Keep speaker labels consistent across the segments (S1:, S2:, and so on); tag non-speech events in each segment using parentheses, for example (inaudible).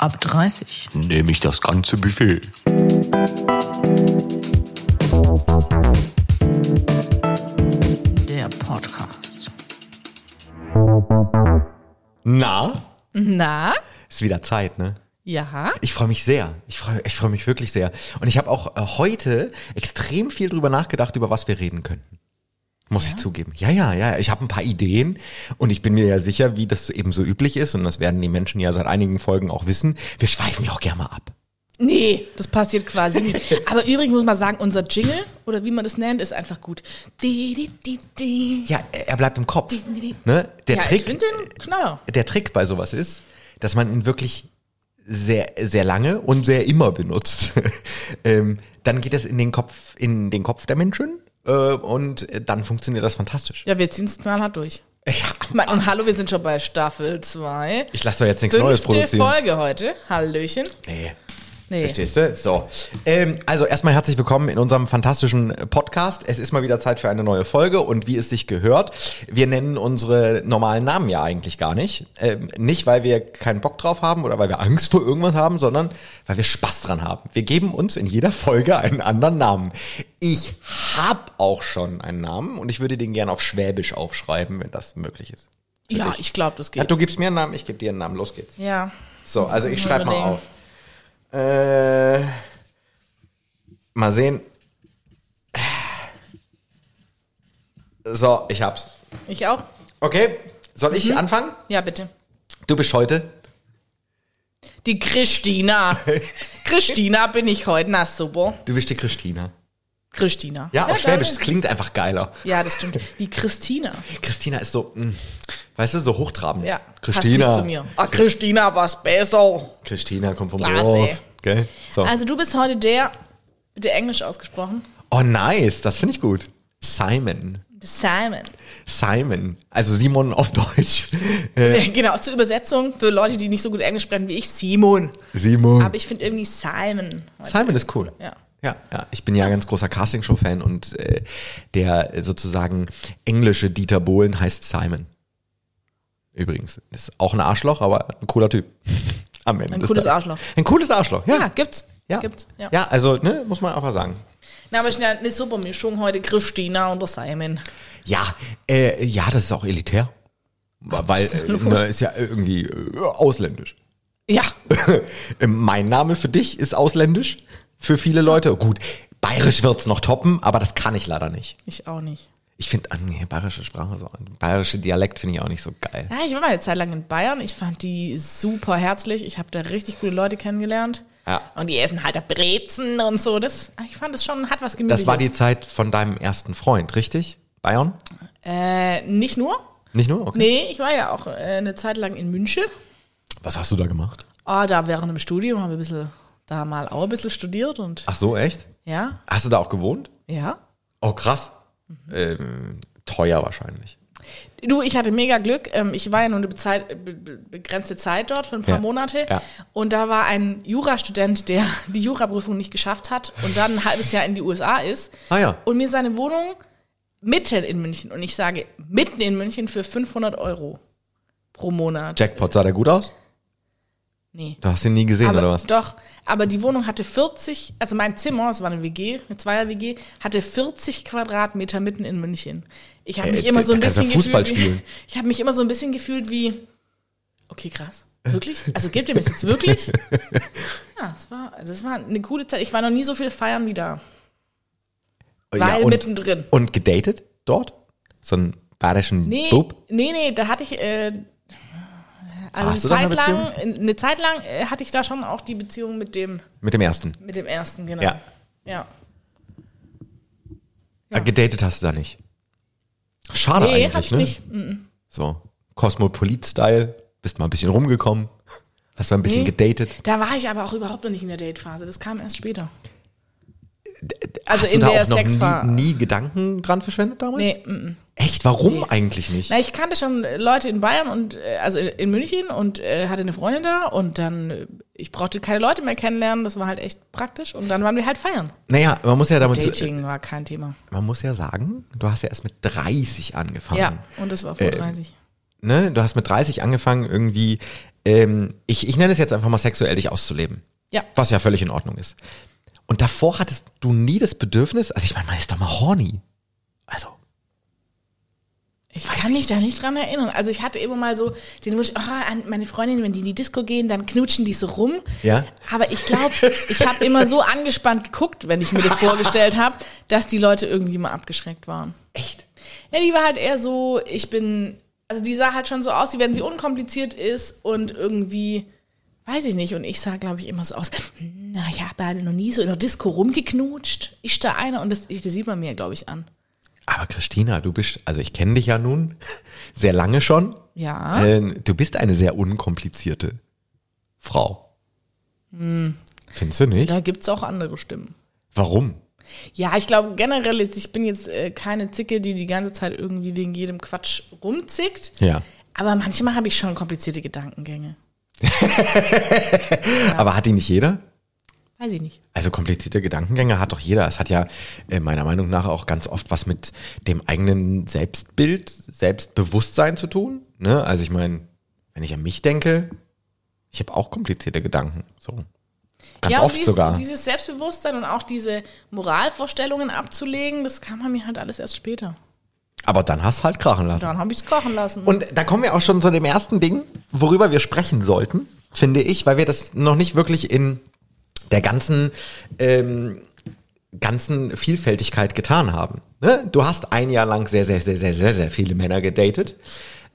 S1: Ab 30.
S2: Nehme ich das ganze Buffet.
S1: Der Podcast.
S2: Na?
S3: Na?
S2: Ist wieder Zeit, ne?
S3: Ja.
S2: Ich freue mich sehr. Ich freue ich freu mich wirklich sehr. Und ich habe auch äh, heute extrem viel drüber nachgedacht, über was wir reden könnten. Muss ich zugeben. Ja, ja, ja. Ich habe ein paar Ideen und ich bin mir ja sicher, wie das eben so üblich ist. Und das werden die Menschen ja seit einigen Folgen auch wissen. Wir schweifen ja auch gerne mal ab.
S3: Nee, das passiert quasi nie. Aber übrigens muss man sagen, unser Jingle, oder wie man das nennt, ist einfach gut. Di, di, di, di.
S2: Ja, er bleibt im Kopf. Ne? Der
S3: ja,
S2: Trick, der Trick bei sowas ist, dass man ihn wirklich sehr, sehr lange und sehr immer benutzt. (laughs) ähm, dann geht es in den Kopf, in den Kopf der Menschen und dann funktioniert das fantastisch.
S3: Ja, wir ziehen es knallhart durch. (laughs)
S2: Ja,
S3: Und hallo, wir sind schon bei Staffel 2.
S2: ich lasse doch jetzt nichts Neues
S3: Fünfte
S2: produzieren.
S3: Folge heute. Hallöchen.
S2: Nee.
S3: Nee.
S2: Verstehst du? So. Ähm, also erstmal herzlich willkommen in unserem fantastischen Podcast. Es ist mal wieder Zeit für eine neue Folge und wie es sich gehört, wir nennen unsere normalen Namen ja eigentlich gar nicht. Ähm, nicht, weil wir keinen Bock drauf haben oder weil wir Angst vor irgendwas haben, sondern weil wir Spaß dran haben. Wir geben uns in jeder Folge einen anderen Namen. Ich habe auch schon einen Namen und ich würde den gerne auf Schwäbisch aufschreiben, wenn das möglich ist. Für
S3: Ja,
S2: dich.
S3: ich glaube, das
S2: Ja,
S3: geht.
S2: du gibst mir einen Namen, ich gebe dir einen Namen. Los geht's.
S3: Ja.
S2: So, also ich schreibe mal auf. Äh, mal sehen. So, ich hab's.
S3: Ich auch?
S2: Okay, soll
S3: Mhm.
S2: ich anfangen?
S3: Ja, bitte.
S2: Du bist heute.
S3: Die Christina. (laughs) Christina bin ich heute. Na, super.
S2: Du bist die Christina.
S3: Christina.
S2: Ja, auf Schwäbisch, das klingt einfach geiler.
S3: Ja, das stimmt. Die Christina.
S2: Christina ist so, mh, weißt du, so hochtrabend.
S3: Ja.
S2: Christina.
S3: Passt nicht zu mir. Ah, Christina, was besser.
S2: Christina kommt vom
S3: Klasse.
S2: Dorf. Gell? So.
S3: Also du bist heute der, bitte Englisch ausgesprochen,
S2: oh, nice, das finde ich gut. Simon.
S3: Simon.
S2: Simon. Also Simon auf Deutsch. (laughs)
S3: Genau, zur Übersetzung für Leute, die nicht so gut Englisch sprechen wie ich, Simon.
S2: Simon.
S3: Aber ich finde irgendwie Simon. heute-
S2: Simon ist cool.
S3: Ja.
S2: Ja, ja. Ich bin ja ganz großer Castingshow-Fan und äh, der sozusagen englische Dieter Bohlen heißt Simon. Übrigens. Ist auch ein Arschloch, aber ein cooler Typ. (laughs) Am Ende.
S3: Ein cooles. Arschloch.
S2: Ein cooles Arschloch, ja.
S3: Ja, gibt's.
S2: Ja.
S3: Gibt's. Ja.
S2: ja, also, ne, muss man einfach sagen.
S3: Na, aber ich eine, eine super Mischung heute, Christina und der Simon.
S2: Ja, äh, ja, das ist auch elitär. Weil äh, ne, ist ja irgendwie äh, ausländisch.
S3: Ja, (laughs)
S2: Ähm, mein Name für dich ist ausländisch. Für viele Leute. Gut, bayerisch wird's noch toppen, aber das kann ich leider nicht.
S3: ich auch nicht.
S2: Ich finde, nee, bayerische Sprache, so, bayerische Dialekt finde ich auch nicht so geil.
S3: Ja, ich war mal eine Zeit lang in Bayern. Ich fand die super herzlich. Ich habe da richtig coole Leute kennengelernt.
S2: Ja.
S3: Und die essen halt da Brezen und so. Das, ich fand das schon, hat was Gemütliches.
S2: Das war die Zeit von deinem ersten Freund, richtig? Bayern?
S3: Äh, nicht nur.
S2: Nicht nur? Okay.
S3: Nee, ich war ja auch äh, eine Zeit lang in München.
S2: Was hast du da gemacht?
S3: Oh, da während dem Studium habe ich ein bisschen, da mal auch ein bisschen studiert und
S2: Ach so, echt?
S3: ja,
S2: Hast du da auch gewohnt?
S3: ja.
S2: Oh, krass. Ähm, teuer wahrscheinlich.
S3: Du, ich hatte mega Glück. Ähm, Ich war ja nur eine begrenzte Zeit dort für ein paar
S2: Ja.
S3: Monate.
S2: Ja.
S3: Und da war ein Jurastudent, der (laughs) die Juraprüfung nicht geschafft hat und dann ein halbes Jahr in die USA ist.
S2: Ah ja.
S3: Und mir seine Wohnung mitten in München, und ich sage mitten in München für 500 Euro pro Monat.
S2: Jackpot, sah der gut aus?
S3: Nee.
S2: Du hast ihn nie gesehen,
S3: Aber,
S2: oder was?
S3: Doch, aber die Wohnung hatte 40, also mein Zimmer, es war eine WG, eine Zweier-WG, hatte 40 Quadratmeter mitten in München. Ich habe
S2: Äh,
S3: mich immer so ein bisschen
S2: Fußball
S3: gefühlt. Wie,
S2: spielen. (laughs)
S3: ich habe mich immer so ein bisschen gefühlt wie, okay, krass. Wirklich? Also gebt ihr mir das jetzt wirklich? Ja, (laughs) es war, das war eine coole Zeit. Ich war noch nie so viel feiern wie da.
S2: Ja,
S3: Weil
S2: und,
S3: mittendrin.
S2: und gedatet dort? So einen bayerischen
S3: Nee,
S2: Bub?
S3: nee, nee, da hatte ich, äh, also
S2: Warst
S3: eine Zeit, lang, eine Zeit lang äh, hatte ich da schon auch die Beziehung mit dem,
S2: Mit dem ersten.
S3: mit dem ersten, genau.
S2: Ja.
S3: ja.
S2: Ah, Gedatet hast du da nicht. Schade
S3: Nee,
S2: eigentlich,
S3: hab ich
S2: ne?
S3: nicht.
S2: So, Cosmopolit-Style. Bist mal ein bisschen rumgekommen. Hast mal ein bisschen
S3: Nee.
S2: gedatet.
S3: Da war ich aber auch überhaupt noch nicht in der Datephase. Das kam erst später. Also
S2: Hast
S3: in
S2: du da
S3: der
S2: auch noch
S3: Sexphase.
S2: nie, nie Gedanken dran verschwendet damals?
S3: Nee, mm, mm.
S2: Echt? Warum eigentlich nicht?
S3: Na, ich kannte schon Leute in Bayern und äh, also in, in München und äh, hatte eine Freundin da und dann äh, ich brauchte keine Leute mehr kennenlernen, das war halt echt praktisch und dann waren wir halt feiern.
S2: Naja, man muss ja damit,
S3: Dating war kein Thema.
S2: man muss ja sagen, du hast ja erst mit 30 angefangen.
S3: Ja, und das war vor
S2: Äh,
S3: 30.
S2: ne, du hast mit 30 angefangen, irgendwie ähm, ich, ich nenne es jetzt einfach mal sexuell dich auszuleben.
S3: Ja.
S2: Was ja völlig in Ordnung ist. Und davor hattest du nie das Bedürfnis, also ich meine, man ist doch mal horny. Also,
S3: Ich kann mich da nicht dran erinnern. Also ich hatte immer mal so den Wunsch, oh, meine Freundinnen, wenn die in die Disco gehen, dann knutschen die so rum.
S2: Ja.
S3: Aber ich glaube, ich habe immer so angespannt geguckt, wenn ich mir das vorgestellt habe, dass die Leute irgendwie mal abgeschreckt waren.
S2: echt?
S3: Ja, die war halt eher so, ich bin, also die sah halt schon so aus, wie wenn sie unkompliziert ist und irgendwie, weiß ich nicht. Und ich sah, glaube ich, immer so aus, "Hm, na, ich habe halt noch nie so in der Disco rumgeknutscht. Ich da einer und das, das sieht man mir, glaube ich, an.
S2: Aber Christina, du bist, also ich kenne dich ja nun (laughs) sehr lange schon.
S3: Ja.
S2: Ähm, du bist eine sehr unkomplizierte Frau. Findest du nicht?
S3: Da gibt's auch andere Stimmen.
S2: Warum?
S3: Ja, ich glaube generell, ist, ich bin jetzt äh, keine Zicke, die die ganze Zeit irgendwie wegen jedem Quatsch rumzickt.
S2: Ja.
S3: Aber manchmal habe ich schon komplizierte Gedankengänge. (laughs)
S2: Aber hat die nicht jeder?
S3: Weiß ich nicht.
S2: Also komplizierte Gedankengänge hat doch jeder. Es hat ja äh, meiner Meinung nach auch ganz oft was mit dem eigenen Selbstbild, Selbstbewusstsein zu tun. Ne? Also ich meine, wenn ich an mich denke, ich habe auch komplizierte Gedanken. So. Ganz
S3: ja,
S2: oft
S3: dies,
S2: sogar.
S3: dieses Selbstbewusstsein und auch diese Moralvorstellungen abzulegen, das kam bei mir halt alles erst später.
S2: Aber dann hast du halt krachen lassen.
S3: Dann habe ich es kochen lassen.
S2: Und da kommen wir auch schon zu dem ersten Ding, worüber wir sprechen sollten, finde ich, weil wir das noch nicht wirklich in der ganzen, ähm, ganzen Vielfältigkeit getan haben. Ne? Du hast ein Jahr lang sehr, sehr, sehr, sehr, sehr, sehr viele Männer gedatet.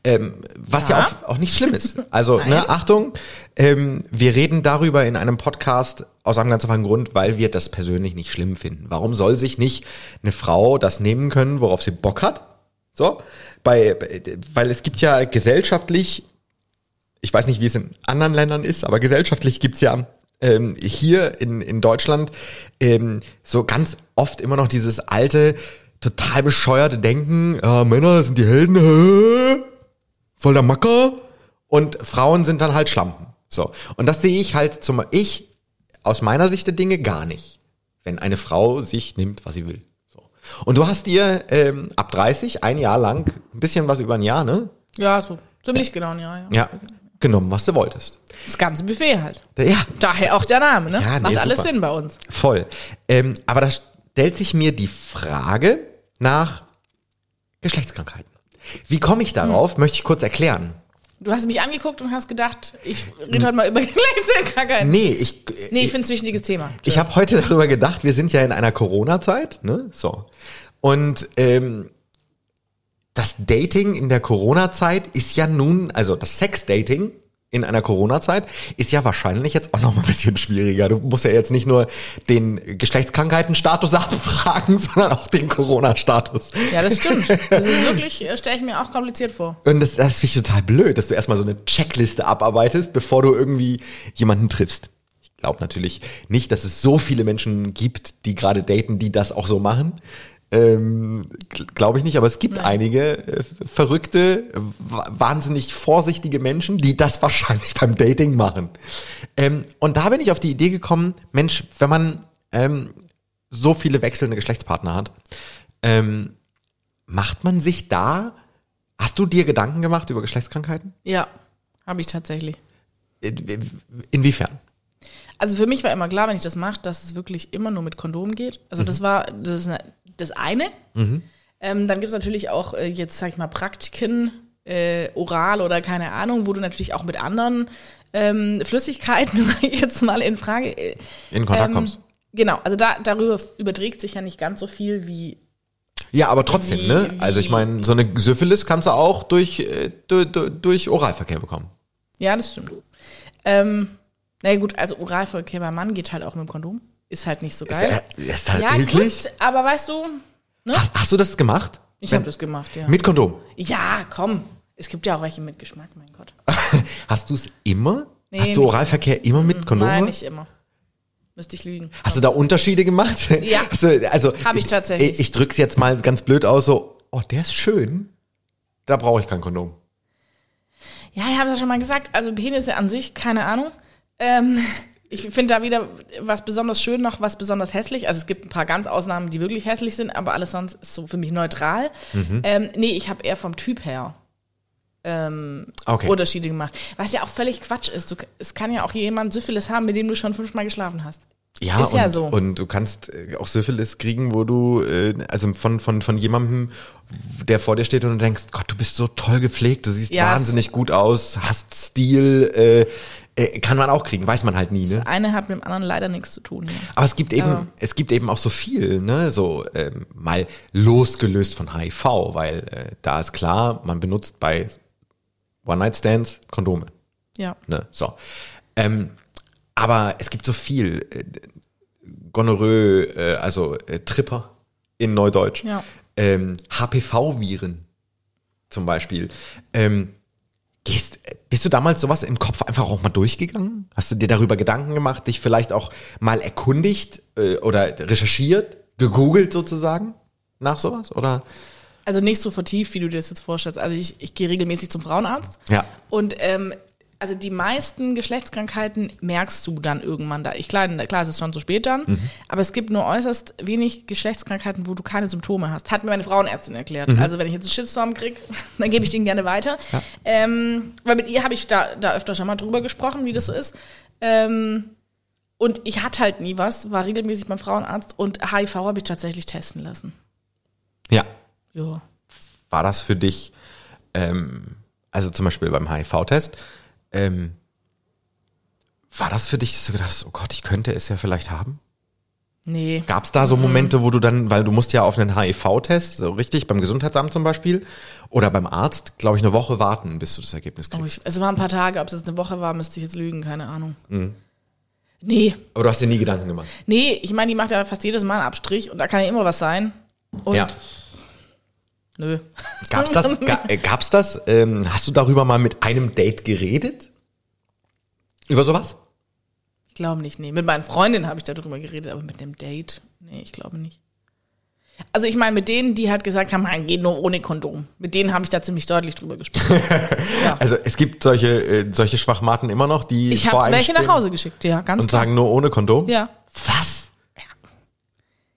S2: Ähm, was ja,
S3: Ja.
S2: auch, auch nicht schlimm ist. Also, (laughs) ne, Achtung, ähm, wir reden darüber in einem Podcast aus einem ganz einfachen Grund, weil wir das persönlich nicht schlimm finden. Warum soll sich nicht eine Frau das nehmen können, worauf sie Bock hat? So, bei, weil es gibt ja gesellschaftlich, ich weiß nicht, wie es in anderen Ländern ist, aber gesellschaftlich gibt's ja ähm, hier in, in Deutschland ähm, so ganz oft immer noch dieses alte, total bescheuerte Denken, äh, Männer sind die Helden, hä? (laughs) voll der Macker und Frauen sind dann halt Schlampen. So. Und das sehe ich halt zum, ich aus meiner Sicht der Dinge gar nicht. Wenn eine Frau sich nimmt, was sie will. Und du hast dir ähm, ab 30 ein Jahr lang, ein bisschen was über ein Jahr, ne?
S3: ja, so ziemlich genau, ja, ja.
S2: Ja, genommen, was du wolltest.
S3: Das ganze Buffet halt.
S2: Ja,
S3: Daher auch der Name, ne?
S2: Ja, nee,
S3: Macht alles
S2: super.
S3: Sinn bei uns.
S2: voll. Ähm, aber da stellt sich mir die Frage nach Geschlechtskrankheiten. Wie komme ich darauf, möchte ich kurz erklären.
S3: Du hast mich angeguckt und hast gedacht, ich rede heute mal über (laughs) Geschlechtskrankheiten.
S2: Nee, ich,
S3: Nee, ich finde es ein wichtiges Thema.
S2: Ich habe heute darüber gedacht, wir sind ja in einer Corona-Zeit, ne? So. Und ähm, das Dating in der Corona-Zeit ist ja nun, also das Sex-Dating in einer Corona-Zeit ist ja wahrscheinlich jetzt auch noch mal ein bisschen schwieriger. Du musst ja jetzt nicht nur den Geschlechtskrankheiten-Status (laughs) abfragen, sondern auch den Corona-Status.
S3: Ja, das stimmt. Das ist wirklich, äh, stelle ich mir auch kompliziert vor.
S2: Und das, das finde ich total blöd, dass du erstmal so eine Checkliste abarbeitest, bevor du irgendwie jemanden triffst. Ich glaube natürlich nicht, dass es so viele Menschen gibt, die gerade daten, die das auch so machen. Ähm, glaube ich nicht, aber es gibt einige äh, verrückte, wa- wahnsinnig vorsichtige Menschen, die das wahrscheinlich beim Dating machen. Ähm, und da bin ich auf die Idee gekommen, Mensch, wenn man ähm, so viele wechselnde Geschlechtspartner hat, ähm, macht man sich da, hast du dir Gedanken gemacht über Geschlechtskrankheiten?
S3: Ja, habe ich tatsächlich.
S2: In- Inwiefern?
S3: Also für mich war immer klar, wenn ich das mache, dass es wirklich immer nur mit Kondom geht. Also das war das, ist eine, das eine. Ähm, dann gibt es natürlich auch äh, jetzt, sag ich mal, Praktiken, äh, oral oder keine Ahnung, wo du natürlich auch mit anderen ähm, Flüssigkeiten (laughs) jetzt mal in Frage. Äh,
S2: In Kontakt
S3: ähm,
S2: kommst.
S3: Genau, also da, darüber überträgt sich ja nicht ganz so viel wie
S2: Ja, aber trotzdem,
S3: wie-
S2: ne?
S3: wie-
S2: Also ich meine, so eine Syphilis kannst du auch durch, äh, durch, durch Oralverkehr bekommen.
S3: Ja, das stimmt. Ähm, na ja, gut, also Oralverkehr beim Mann geht halt auch mit dem Kondom. Ist halt nicht so
S2: Ist,
S3: geil.
S2: äh, ist halt
S3: ja,
S2: eklig.
S3: gut, aber weißt du,
S2: Hast, hast du das gemacht?
S3: ich habe das gemacht, ja.
S2: Mit Kondom.
S3: Ja, komm. Es gibt ja auch welche mit Geschmack, mein Gott. (laughs)
S2: Hast du es immer?
S3: Nee,
S2: hast du Oralverkehr immer mit Kondom?
S3: Nein, nicht immer. Müsste ich lügen.
S2: Hast du da Unterschiede gemacht?
S3: Ja.
S2: Du, (laughs) also
S3: Hab ich tatsächlich.
S2: Ich, ich drück's jetzt mal ganz blöd aus, so, oh, der ist schön. Da brauche ich kein Kondom.
S3: Ja, ich habe es ja schon mal gesagt. Also Penisse an sich, keine Ahnung. Ähm, ich finde da wieder was besonders schön noch, was besonders hässlich. Also es gibt ein paar ganz Ausnahmen, die wirklich hässlich sind, aber alles sonst ist so für mich neutral.
S2: Mhm.
S3: Ähm, nee, ich habe eher vom Typ her ähm,
S2: Okay.
S3: Unterschiede gemacht. Was ja auch völlig Quatsch ist. Du, es kann ja auch jemand Syphilis haben, mit dem du schon fünfmal geschlafen hast.
S2: Ja,
S3: Ist
S2: und,
S3: ja so.
S2: und du kannst äh, auch Syphilis kriegen, wo du, äh, also von, von, von jemandem, der vor dir steht und du denkst, Gott, du bist so toll gepflegt, du siehst
S3: Ja,
S2: wahnsinnig gut aus, hast Stil, äh, äh, kann man auch kriegen, weiß man halt nie, ne?
S3: Das eine hat mit dem anderen leider nichts zu tun. Ja.
S2: Aber es gibt eben,
S3: Ja.
S2: es gibt eben auch so viel, ne, so ähm, mal losgelöst von HIV, weil äh, da ist klar, man benutzt bei One-Night-Stands Kondome.
S3: ja.
S2: Ne? So. Ähm, aber es gibt so viel äh, Gonorrhoe, äh, also äh, Tripper in Neudeutsch,
S3: Ja.
S2: ähm, HPV-Viren zum Beispiel. Ähm, gehst, bist du damals sowas im Kopf einfach auch mal durchgegangen? Hast du dir darüber Gedanken gemacht, dich vielleicht auch mal erkundigt äh, oder recherchiert, gegoogelt sozusagen nach sowas? Oder?
S3: Also nicht so vertieft, wie du dir das jetzt vorstellst. Also ich, ich gehe regelmäßig zum Frauenarzt.
S2: Ja.
S3: Und ähm, also die meisten Geschlechtskrankheiten merkst du dann irgendwann da. Ich klar, klar, es ist schon zu spät dann,
S2: Mhm.
S3: aber es gibt nur äußerst wenig Geschlechtskrankheiten, wo du keine Symptome hast. Hat mir meine Frauenärztin erklärt.
S2: Mhm.
S3: Also wenn ich jetzt einen Shitstorm krieg, (laughs) dann gebe ich den gerne weiter. Ähm, weil mit ihr habe ich da, da öfter schon mal drüber gesprochen, wie das so ist. Ähm, und ich hatte halt nie was, war regelmäßig beim Frauenarzt und HIV habe ich tatsächlich testen lassen.
S2: Ja.
S3: Ja.
S2: war das für dich, ähm, also zum Beispiel beim HIV-Test, ähm, war das für dich, dass du gedacht hast, oh Gott, ich könnte es ja vielleicht haben?
S3: Nee.
S2: Gab es da so Momente, wo du dann, weil du musst ja auf einen HIV-Test, so richtig, beim Gesundheitsamt zum Beispiel, oder beim Arzt, glaube ich, eine Woche warten, bis du das Ergebnis
S3: Oh,
S2: kriegst.
S3: ich, es waren ein paar Tage, ob das eine Woche war, müsste ich jetzt lügen, keine Ahnung.
S2: Mhm.
S3: Nee,
S2: Aber du hast dir nie Gedanken gemacht.
S3: nee, ich meine, die macht ja fast jedes Mal einen Abstrich und da kann ja immer was sein. Und
S2: ja.
S3: Nö.
S2: Gab's das? (laughs) Ga, gab's das? Ähm, hast du darüber mal mit einem Date geredet? Über sowas?
S3: Ich glaube nicht, nee. Mit meinen Freundinnen habe ich darüber geredet, aber mit dem Date, nee, ich glaube nicht. Also ich meine, mit denen, die halt gesagt haben, nein, geht nur ohne Kondom. Mit denen habe ich da ziemlich deutlich drüber gesprochen. (laughs)
S2: Also es gibt solche, äh, solche Schwachmaten immer noch, die
S3: Ich
S2: vor
S3: welche nach Hause geschickt, ja, ganz
S2: und
S3: klar.
S2: sagen nur ohne Kondom?
S3: Ja,
S2: Was?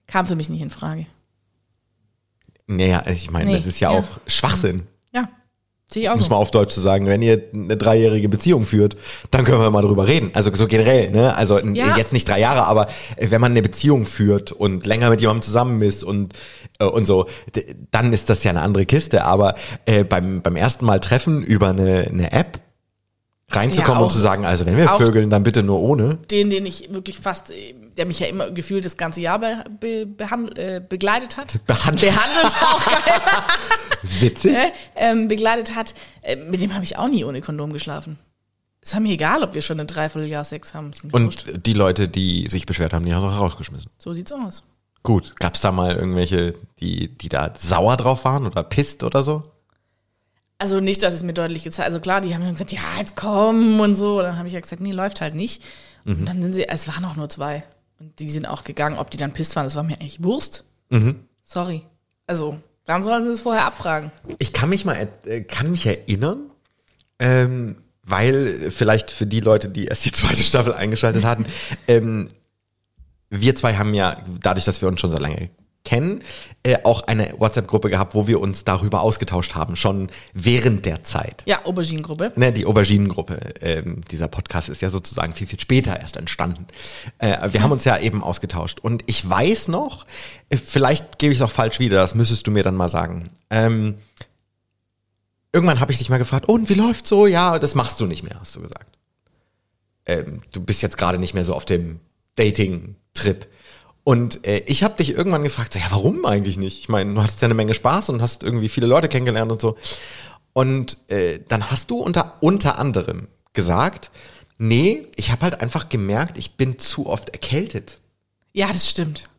S3: kam für mich nicht in Frage.
S2: Naja, ich meine,
S3: Nee,
S2: das ist ja,
S3: ja.
S2: auch Schwachsinn.
S3: Ja, sehe ich auch
S2: Muss
S3: so.
S2: man auf Deutsch zu sagen, wenn ihr eine dreijährige Beziehung führt, dann können wir mal drüber reden. Also so generell, ne? Also
S3: Ja.
S2: jetzt nicht drei Jahre, aber äh, wenn man eine Beziehung führt und länger mit jemandem zusammen ist und äh, und so, dann ist das ja eine andere Kiste. Aber äh, beim beim ersten Mal treffen über eine eine App reinzukommen
S3: Ja,
S2: und zu sagen, also wenn wir vögeln, dann bitte nur ohne.
S3: den, den ich wirklich fast, der mich ja immer gefühlt das ganze Jahr be, be, behand, äh, begleitet hat.
S2: Behandelt.
S3: Behandelt (laughs) auch geil.
S2: Witzig.
S3: äh, ähm, begleitet hat, äh, mit dem habe ich auch nie ohne Kondom geschlafen. Es war mir egal, ob wir schon ein Dreivierteljahr Sex haben.
S2: Und die Leute, die sich beschwert haben, die haben auch rausgeschmissen.
S3: so sieht's aus.
S2: Gut, gab's da mal irgendwelche, die, die da sauer drauf waren oder pisst oder so?
S3: Also nicht, dass es mir deutlich gezeigt Also klar, die haben dann gesagt, ja, jetzt komm und so. Und dann habe ich ja gesagt, nee, läuft halt nicht. Und dann sind sie, es waren auch nur zwei. Und die sind auch gegangen, ob die dann pisst waren, das war mir eigentlich Wurst. Sorry. Also, dann sollen sie es vorher abfragen.
S2: Ich kann mich mal, äh, kann mich erinnern, ähm, weil vielleicht für die Leute, die erst die zweite Staffel eingeschaltet hatten, (laughs) ähm, wir zwei haben ja, dadurch, dass wir uns schon so lange kennen, äh, auch eine WhatsApp-Gruppe gehabt, wo wir uns darüber ausgetauscht haben, schon während der Zeit.
S3: Ja, Auberginengruppe.
S2: Ne, die Auberginengruppe. Ähm, dieser Podcast ist ja sozusagen viel, viel später erst entstanden. Äh, wir haben uns ja eben ausgetauscht. Und ich weiß noch, äh, vielleicht gebe ich es auch falsch wieder, das müsstest du mir dann mal sagen. Ähm, irgendwann habe ich dich mal gefragt, und wie läuft so? Ja, das machst du nicht mehr, hast du gesagt. Ähm, du bist jetzt gerade nicht mehr so auf dem Dating-Trip. Und äh, ich habe dich irgendwann gefragt, so, ja, warum eigentlich nicht? Ich meine, du hattest ja eine Menge Spaß und hast irgendwie viele Leute kennengelernt und so. Und äh, dann hast du unter, unter anderem gesagt, nee, ich habe halt einfach gemerkt, ich bin zu oft erkältet.
S3: Ja, das stimmt.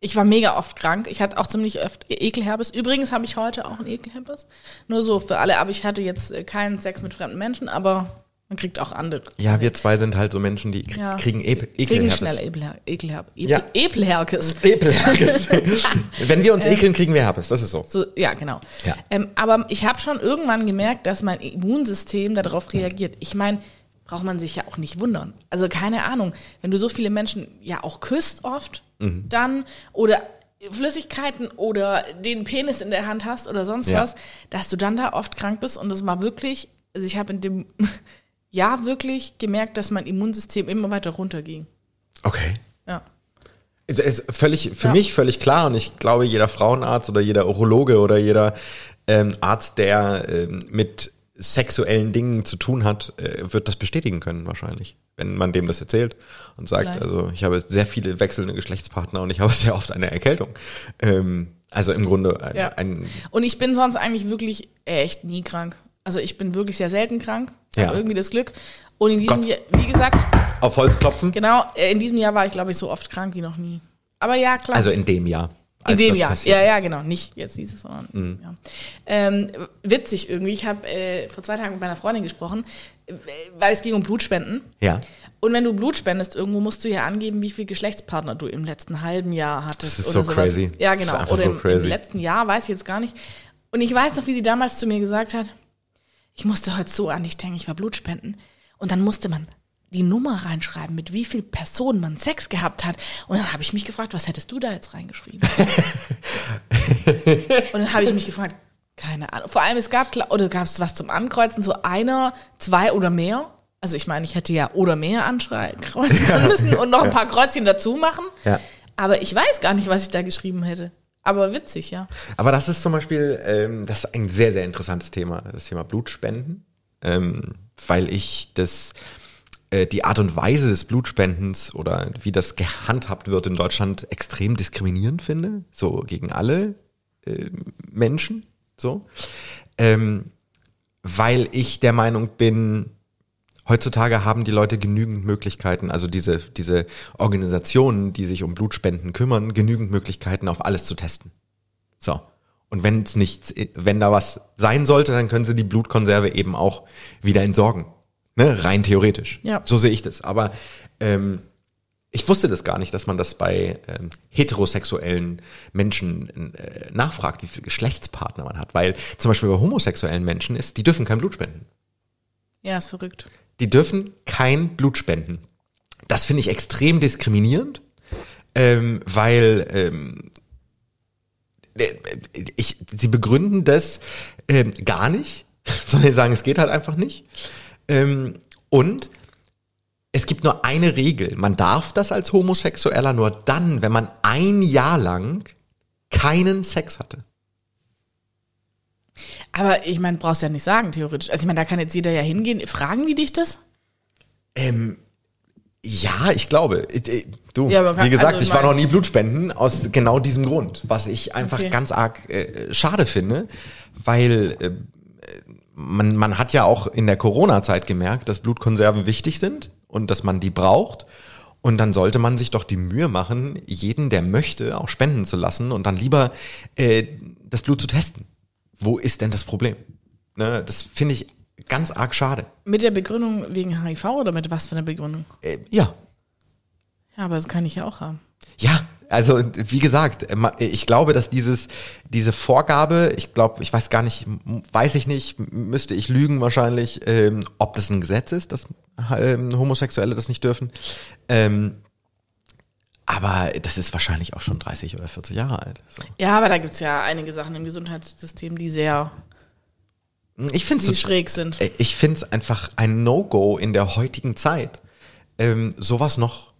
S3: Ich war mega oft krank. Ich hatte auch ziemlich oft Ekelherpes. Übrigens habe ich heute auch einen Ekelherpes. Nur so für alle. Aber ich hatte jetzt äh, keinen Sex mit fremden Menschen, aber man kriegt auch andere.
S2: Ja, wir zwei sind halt so Menschen, die
S3: Ja.
S2: kriegen e
S3: Kriegen
S2: Ekelherpes.
S3: schnell Ekelher Ekelher Ekel
S2: Ja.
S3: Ekelherpes.
S2: Ekelherpes. (laughs) Wenn wir uns ekeln, kriegen wir Herpes. Das ist so.
S3: So, ja, genau.
S2: Ja.
S3: Ähm, aber ich habe schon irgendwann gemerkt, dass mein Immunsystem darauf reagiert. Ich meine, braucht man sich ja auch nicht wundern. Also keine Ahnung, wenn du so viele Menschen ja auch küsst oft,
S2: Mhm.
S3: dann oder Flüssigkeiten oder den Penis in der Hand hast oder sonst
S2: Ja.
S3: was, dass du dann da oft krank bist. Und das war wirklich, also ich habe in dem Jahr wirklich gemerkt, dass mein Immunsystem immer weiter runterging.
S2: Okay.
S3: Ja.
S2: Es ist völlig, für
S3: Ja.
S2: mich völlig klar und ich glaube, jeder Frauenarzt oder jeder Urologe oder jeder ähm, Arzt, der ähm, mit sexuellen Dingen zu tun hat, äh, wird das bestätigen können wahrscheinlich, wenn man dem das erzählt und sagt,
S3: Vielleicht.
S2: also ich habe sehr viele wechselnde Geschlechtspartner und ich (laughs) habe sehr oft eine Erkältung. Ähm, also im Grunde ein,
S3: Ja.
S2: ein
S3: Und ich bin sonst eigentlich wirklich echt nie krank. Also ich bin wirklich sehr selten krank.
S2: Ja.
S3: Irgendwie das Glück. Und in diesem
S2: Gott.
S3: Jahr, wie gesagt,
S2: auf Holz klopfen.
S3: genau, äh, in diesem Jahr war ich, glaube ich, so oft krank wie noch nie. Aber ja, klar.
S2: Also in dem Jahr.
S3: In dem Jahr, ja, ja, genau. Nicht jetzt dieses, sondern ja. Ähm, witzig irgendwie. Ich habe äh, vor zwei Tagen mit meiner Freundin gesprochen, äh, weil es ging um Blutspenden.
S2: Ja.
S3: Und wenn du Blut spendest, irgendwo musst du ja angeben, wie viele Geschlechtspartner du im letzten halben Jahr hattest.
S2: Das ist
S3: oder
S2: so
S3: sowas.
S2: crazy.
S3: Ja,
S2: Das ist
S3: genau. Oder
S2: so
S3: im,
S2: crazy.
S3: im letzten Jahr, weiß ich jetzt gar nicht. Und ich weiß noch, wie sie damals zu mir gesagt hat, ich musste heute so an dich denken, ich war Blutspenden. Und dann musste man die Nummer reinschreiben, mit wie vielen Personen man Sex gehabt hat. Und dann habe ich mich gefragt, was hättest du da jetzt reingeschrieben? (laughs) Und dann habe ich mich gefragt, keine Ahnung. Vor allem, es gab, oder gab es was zum Ankreuzen, so einer, zwei oder mehr? Also ich meine, ich hätte ja oder mehr anschreiben kreuzen müssen und noch ein paar Kreuzchen dazu machen.
S2: Ja.
S3: Aber ich weiß gar nicht, was ich da geschrieben hätte. Aber witzig, ja.
S2: Aber das ist zum Beispiel, ähm, das ist ein sehr, sehr interessantes Thema, das Thema Blutspenden, ähm, weil ich das, äh, die Art und Weise des Blutspendens oder wie das gehandhabt wird in Deutschland extrem diskriminierend finde, so gegen alle äh, Menschen, so, ähm, weil ich der Meinung bin, Heutzutage haben die Leute genügend Möglichkeiten, also diese, diese Organisationen, die sich um Blutspenden kümmern, genügend Möglichkeiten, auf alles zu testen. So. Und wenn es nichts, wenn da was sein sollte, dann können sie die Blutkonserve eben auch wieder entsorgen. Ne? Rein theoretisch.
S3: Ja.
S2: So sehe ich das. Aber ähm, ich wusste das gar nicht, dass man das bei ähm, heterosexuellen Menschen äh, nachfragt, wie viele Geschlechtspartner man hat. Weil zum Beispiel bei homosexuellen Menschen ist, die dürfen kein Blut spenden.
S3: Ja, ist verrückt.
S2: Die dürfen kein Blut spenden. Das finde ich extrem diskriminierend, ähm, weil ähm, äh, ich, sie begründen das ähm, gar nicht, (laughs) sondern sagen, es geht halt einfach nicht. Ähm, und es gibt nur eine Regel. Man darf das als Homosexueller nur dann, wenn man ein Jahr lang keinen Sex hatte.
S3: Aber ich meine, brauchst du ja nicht sagen, theoretisch. Also ich meine, da kann jetzt jeder ja hingehen. Fragen die dich das?
S2: Ähm, ja, ich glaube. Äh, Du,
S3: Ja, kann-
S2: wie gesagt,
S3: also
S2: ich war noch nie Blutspenden aus genau diesem Grund, was ich einfach
S3: Okay.
S2: ganz arg äh, schade finde, weil äh, man, man hat ja auch in der Corona-Zeit gemerkt, dass Blutkonserven wichtig sind und dass man die braucht. Und dann sollte man sich doch die Mühe machen, jeden, der möchte, auch spenden zu lassen und dann lieber äh, das Blut zu testen. Wo ist denn das Problem? Ne, das finde ich ganz arg schade.
S3: Mit der Begründung wegen HIV oder mit was für einer Begründung?
S2: Äh, ja,
S3: Ja, aber das kann ich ja auch haben.
S2: Ja, also wie gesagt, ich glaube, dass dieses diese Vorgabe, ich glaube, ich weiß gar nicht, weiß ich nicht, müsste ich lügen wahrscheinlich, ähm, ob das ein Gesetz ist, dass ähm, Homosexuelle das nicht dürfen. Ähm, aber das ist wahrscheinlich auch schon 30 oder 40 Jahre alt. So.
S3: Ja, aber da gibt es ja einige Sachen im Gesundheitssystem, die sehr
S2: Ich finde
S3: die
S2: es
S3: schräg sind.
S2: Äh, Ich finde es einfach ein No-Go in der heutigen Zeit, ähm, sowas noch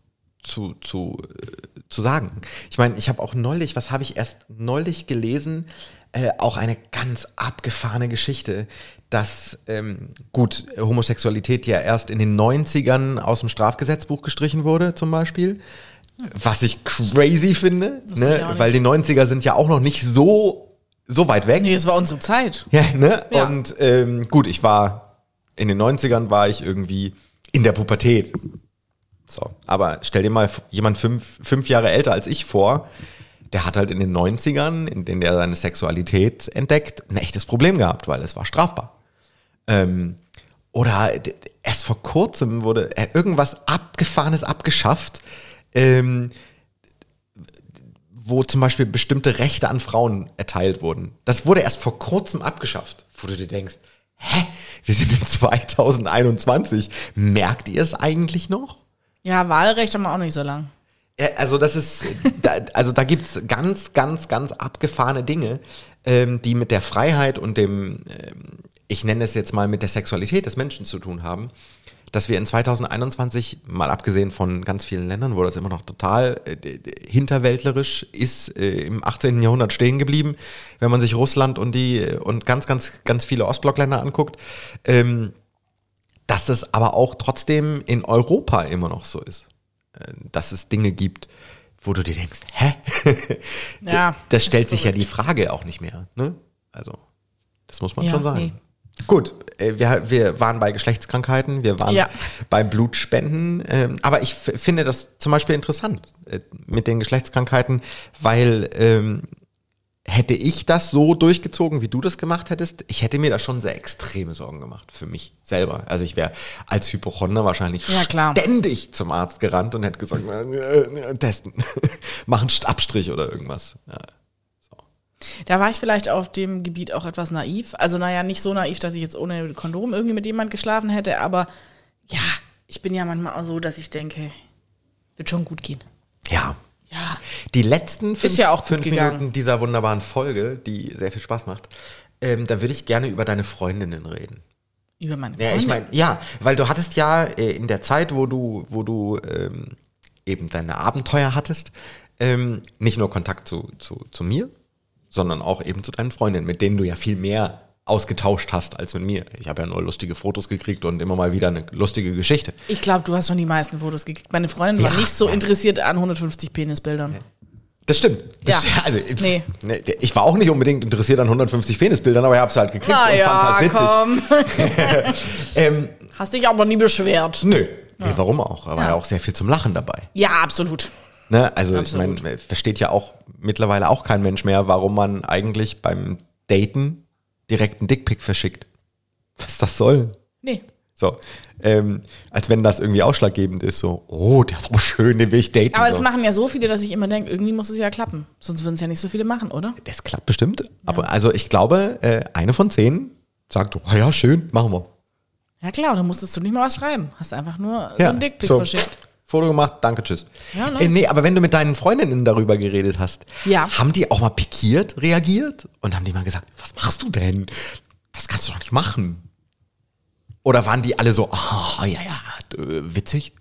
S2: zu, zu, äh, zu sagen. Ich meine, ich habe auch neulich, was habe ich erst neulich gelesen, äh, auch eine ganz abgefahrene Geschichte, dass, ähm, gut, Homosexualität ja erst in den 90ern aus dem Strafgesetzbuch gestrichen wurde, zum Beispiel. Was ich crazy finde,
S3: ich
S2: ne?
S3: nicht.
S2: weil die 90er sind ja auch noch nicht so, so weit weg.
S3: Nee, es war unsere Zeit. (laughs)
S2: Ja, ne?
S3: Ja.
S2: Und ähm, gut, ich war in den 90ern war ich irgendwie in der Pubertät. So, aber stell dir mal jemand fünf, fünf Jahre älter als ich vor, der hat halt in den 90ern, in denen er seine Sexualität entdeckt, ein echtes Problem gehabt, weil es war strafbar. Ähm, oder erst vor kurzem wurde irgendwas Abgefahrenes abgeschafft, ähm, wo zum Beispiel bestimmte Rechte an Frauen erteilt wurden. Das wurde erst vor kurzem abgeschafft, wo du dir denkst, hä, wir sind in (laughs) 2021, merkt ihr es eigentlich noch?
S3: Ja, Wahlrecht haben wir auch nicht so lang.
S2: Also das ist, da, also da gibt's ganz, ganz, ganz abgefahrene Dinge, ähm, die mit der Freiheit und dem, ähm, ich nenne es jetzt mal mit der Sexualität des Menschen zu tun haben, dass wir in 2021, mal abgesehen von ganz vielen Ländern, wo das immer noch total äh, hinterwäldlerisch ist, äh, im 18. Jahrhundert stehen geblieben, wenn man sich Russland und die äh, und ganz, ganz, ganz viele Ostblockländer anguckt, ähm, dass es aber auch trotzdem in Europa immer noch so ist äh, dass es Dinge gibt, wo du dir denkst, hä? (laughs)
S3: Ja,
S2: das stellt sich ja die Frage auch nicht mehr. Ne? Also, das muss man
S3: Ja,
S2: schon sagen.
S3: nee.
S2: Gut, äh, wir, wir waren bei Geschlechtskrankheiten, wir waren
S3: Ja.
S2: bei Blutspenden, ähm, aber ich finde das zum Beispiel interessant äh, mit den Geschlechtskrankheiten, weil ähm, hätte ich das so durchgezogen, wie du das gemacht hättest, ich hätte mir da schon sehr extreme Sorgen gemacht für mich selber. Also ich wäre als Hypochonder wahrscheinlich
S3: Ja,
S2: ständig zum Arzt gerannt und hätte gesagt, äh, äh, testen, (laughs) machen Abstrich oder irgendwas. Ja.
S3: Da war ich vielleicht auf dem Gebiet auch etwas naiv. Also, naja, nicht so naiv, dass ich jetzt ohne Kondom irgendwie mit jemand geschlafen hätte, aber ja, ich bin ja manchmal auch so, dass ich denke, wird schon gut gehen.
S2: ja.
S3: Ja.
S2: Die letzten fünf,
S3: ja
S2: fünf. Minuten dieser wunderbaren Folge, die sehr viel Spaß macht, ähm, da würde ich gerne über deine Freundinnen reden.
S3: Über meine
S2: Ja, ich meine, ja, weil du hattest ja äh, in der Zeit, wo du, wo du ähm, eben deine Abenteuer hattest, ähm, nicht nur Kontakt zu, zu, zu mir, sondern auch eben zu deinen Freundinnen, mit denen du ja viel mehr ausgetauscht hast als mit mir. Ich habe ja nur lustige Fotos gekriegt und immer mal wieder eine lustige Geschichte.
S3: Ich glaube, du hast schon die meisten Fotos gekriegt. Meine Freundin war
S2: Ja.
S3: nicht so interessiert an 150 Penisbildern.
S2: Das stimmt.
S3: Ja.
S2: Das, also, ich-
S3: Nee.
S2: ne, ich war auch nicht unbedingt interessiert an 150 Penisbildern, aber ich habe es halt gekriegt und fand es halt witzig. (laughs) Ähm,
S3: Hast dich aber nie beschwert.
S2: nö. Nee, warum auch? Da war ja
S3: Ja.
S2: auch sehr viel zum Lachen dabei.
S3: Ja, absolut.
S2: Ne? Also
S3: Absolut.
S2: ich meine, versteht ja auch mittlerweile auch kein Mensch mehr, warum man eigentlich beim Daten direkt einen Dickpick verschickt. Was das soll.
S3: Nee.
S2: So. Ähm, als wenn das irgendwie ausschlaggebend ist. So, oh, der ist aber schön, den will ich daten.
S3: Aber
S2: so.
S3: es machen ja so viele, dass ich immer denke, irgendwie muss es ja klappen. Sonst würden es ja nicht so viele machen, oder?
S2: Das klappt bestimmt. Aber also ich glaube, äh, eine von zehn sagt, oh ja, schön, machen wir.
S3: Ja klar, da musstest du nicht mal was schreiben. Hast einfach nur so
S2: Ja,
S3: einen Dickpick
S2: so,
S3: verschickt.
S2: Foto gemacht, danke, tschüss.
S3: Ja, läuft.
S2: äh, nee, aber wenn du mit deinen Freundinnen darüber geredet hast,
S3: Ja.
S2: haben die auch mal pikiert reagiert und haben die mal gesagt, was machst du denn? Das kannst du doch nicht machen. Oder waren die alle so, ah, ja, ja, äh, witzig?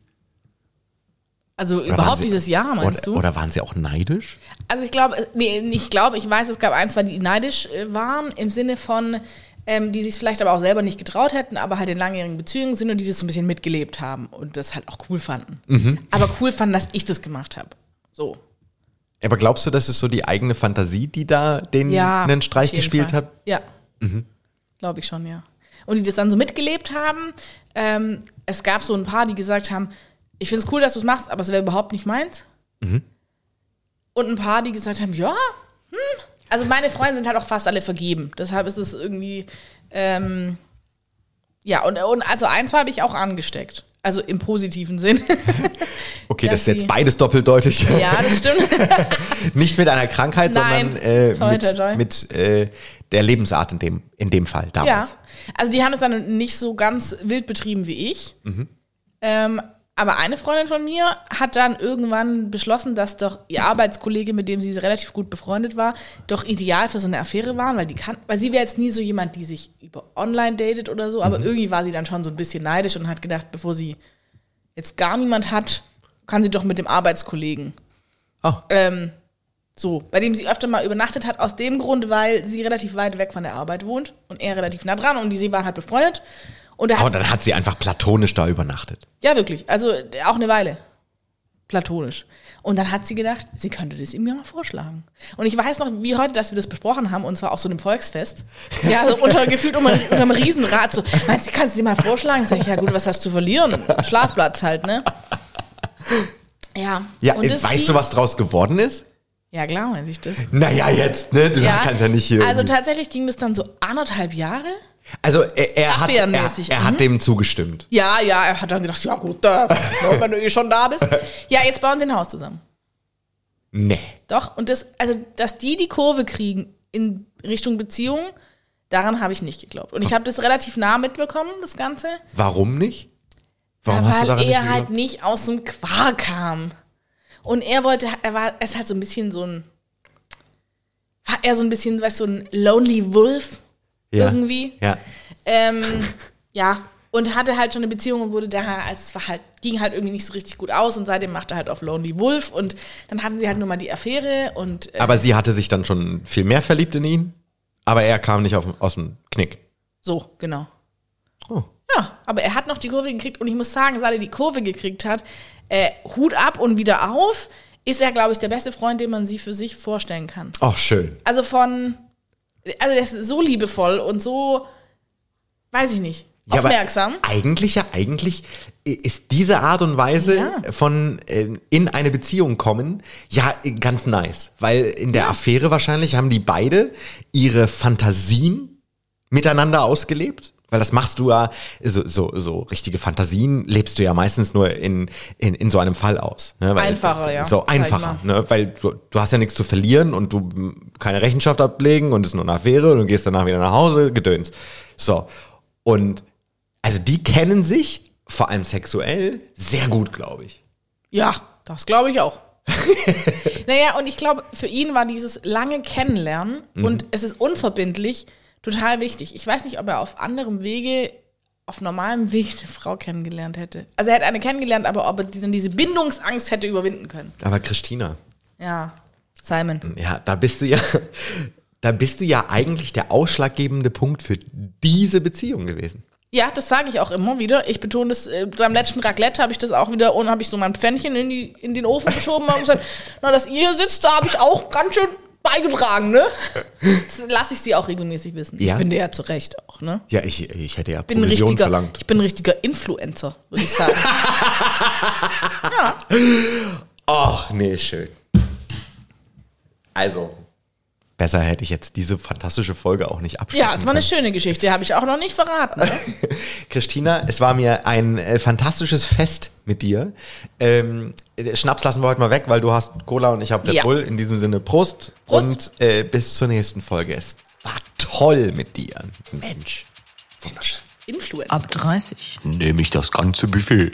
S3: Also
S2: Oder
S3: überhaupt
S2: sie-
S3: dieses Jahr, meinst
S2: oder,
S3: du?
S2: Oder waren sie auch neidisch?
S3: Also ich glaube, nee, ich glaube, ich weiß, es gab ein, zwei, die neidisch äh, waren, im Sinne von, ähm, die sich vielleicht aber auch selber nicht getraut hätten, aber halt in langjährigen Beziehungen sind und die das so ein bisschen mitgelebt haben und das halt auch cool fanden.
S2: Mhm.
S3: Aber cool fanden, dass ich das gemacht habe. So.
S2: Aber glaubst du, das ist so die eigene Fantasie, die da den
S3: Ja.
S2: einen Streich gespielt
S3: Fall.
S2: hat?
S3: Ja. Glaube ich schon, ja. Und die das dann so mitgelebt haben. Ähm, es gab so ein paar, die gesagt haben, ich finde es cool, dass du es machst, aber es wäre überhaupt nicht meins. Und ein paar, die gesagt haben, ja, hm. Also meine Freunde sind halt auch fast alle vergeben. Deshalb ist es irgendwie, ähm, ja, und, und also eins habe ich auch angesteckt. Also im positiven Sinn. (laughs)
S2: Okay, das ist jetzt beides doppeldeutig.
S3: ja, das stimmt. (laughs)
S2: Nicht mit einer Krankheit,
S3: Nein.
S2: sondern äh,
S3: Toi,
S2: mit,
S3: toi, toi.
S2: mit äh, der Lebensart in dem, in dem Fall
S3: Ja,
S2: damals.
S3: also die haben es dann nicht so ganz wild betrieben wie ich. Ähm, aber eine Freundin von mir hat dann irgendwann beschlossen, dass doch ihr Arbeitskollege, mit dem sie relativ gut befreundet war, doch ideal für so eine Affäre waren, weil die kann, weil sie wäre jetzt nie so jemand, die sich über online datet oder so, aber irgendwie war sie dann schon so ein bisschen neidisch und hat gedacht, bevor sie jetzt gar niemand hat, kann sie doch mit dem Arbeitskollegen
S2: Ah.
S3: ähm, so, bei dem sie öfter mal übernachtet hat, aus dem Grund, weil sie relativ weit weg von der Arbeit wohnt und er relativ nah dran und die sie waren halt befreundet. Und er
S2: Aber
S3: hat,
S2: dann hat sie einfach platonisch da übernachtet.
S3: ja wirklich, also auch eine Weile. Platonisch. Und dann hat sie gedacht, sie könnte das ihm ja mal vorschlagen. Und ich weiß noch, wie heute, dass wir das besprochen haben, und zwar auf so einem Volksfest. Ja, so (laughs) unter, gefühlt unter, unter einem Riesenrad. So, meinst du, kannst du dir mal vorschlagen? Sag ich, ja gut, was hast du zu verlieren? Schlafplatz halt, ne? Ja.
S2: Ja,
S3: und
S2: weißt du, was draus geworden ist?
S3: Ja, klar, weiß ich das.
S2: Naja, jetzt, ne? Du kannst ja nicht hier.
S3: Also
S2: irgendwie-
S3: tatsächlich ging das dann so anderthalb Jahre.
S2: Also er, er, hat, er, er
S3: mhm.
S2: hat dem zugestimmt.
S3: Ja, ja, er hat dann gedacht, ja gut, da, (laughs) wenn du eh schon da bist. Ja, jetzt bauen sie ein Haus zusammen.
S2: Nee.
S3: Doch, und das, also, dass die die Kurve kriegen in Richtung Beziehung, daran habe ich nicht geglaubt. Und ich habe das relativ nah mitbekommen, das Ganze.
S2: Warum nicht? Warum
S3: Ja,
S2: hast du
S3: weil
S2: daran nicht
S3: er halt nicht aus dem Quark kam. Und er wollte, er war, ist halt so ein bisschen so ein, war er so ein bisschen, weißt du, so ein Lonely Wolf
S2: Ja.
S3: irgendwie.
S2: Ja.
S3: Ähm, ja, und hatte halt schon eine Beziehung und wurde daher, als es war halt, ging halt irgendwie nicht so richtig gut aus und seitdem machte er halt auf Lonely Wolf und dann hatten sie halt nur mal die Affäre und äh,
S2: Aber sie hatte sich dann schon viel mehr verliebt in ihn, aber er kam nicht auf, aus dem Knick.
S3: so, genau.
S2: Oh.
S3: Ja, aber er hat noch die Kurve gekriegt und ich muss sagen, seit er die Kurve gekriegt hat, äh, Hut ab und wieder auf, ist er, glaube ich, der beste Freund, den man sie für sich vorstellen kann.
S2: Ach, schön.
S3: Also von, also der ist so liebevoll und so, weiß ich nicht,
S2: Ja,
S3: aufmerksam.
S2: Eigentlich ja, eigentlich ist diese Art und Weise
S3: Ja.
S2: von äh, in eine Beziehung kommen ja ganz nice, weil in der Affäre wahrscheinlich haben die beide ihre Fantasien miteinander ausgelebt. Weil das machst du ja, so, so, so richtige Fantasien lebst du ja meistens nur in, in, in so einem Fall aus. Ne? Weil,
S3: Einfacher, ja,
S2: So einfacher, ne? weil du, du hast ja nichts zu verlieren und du keine Rechenschaft ablegen und es nur eine Affäre und du gehst danach wieder nach Hause, gedöns. So. Und also die kennen sich, vor allem sexuell, sehr gut, glaube ich.
S3: Ja, das glaube ich auch. (laughs) naja, und ich glaube, für ihn war dieses lange Kennenlernen
S2: Mhm.
S3: und es ist unverbindlich total wichtig. Ich weiß nicht, ob er auf anderem Wege, auf normalem Weg eine Frau kennengelernt hätte. Also er hätte eine kennengelernt, aber ob er dann diese Bindungsangst hätte überwinden können.
S2: Aber Christina,
S3: Ja, Simon.
S2: ja, da bist du ja, da bist du ja eigentlich der ausschlaggebende Punkt für diese Beziehung gewesen.
S3: Ja, das sage ich auch immer wieder. Ich betone das, äh, beim letzten Raclette habe ich das auch wieder, und habe ich so mein Pfännchen in, die, in den Ofen geschoben und gesagt, na, dass ihr hier sitzt, da habe ich auch ganz schön beigetragen, ne? Das lasse ich sie auch regelmäßig wissen.
S2: Ja?
S3: Ich finde ja zu Recht auch, ne?
S2: Ja, ich, ich hätte ja
S3: bin
S2: Provision verlangt.
S3: Ich bin ein richtiger Influencer, würde ich sagen. (laughs)
S2: Ach, nee, schön. Also, besser hätte ich jetzt diese fantastische Folge auch nicht abschließen
S3: ja, es war eine
S2: können.
S3: schöne Geschichte, habe ich auch noch nicht verraten. Ne? (laughs)
S2: Christina, es war mir ein äh, fantastisches Fest mit dir. Ähm, äh, Schnaps lassen wir heute mal weg, weil du hast Cola und ich habe Red
S3: Ja.
S2: Bull. In diesem Sinne Prost,
S3: Prost.
S2: und äh, bis zur nächsten Folge. Es war toll mit dir. Mensch. Wunderschön.
S3: Influencer.
S1: Ab 30.
S4: Nehme ich das ganze Buffet.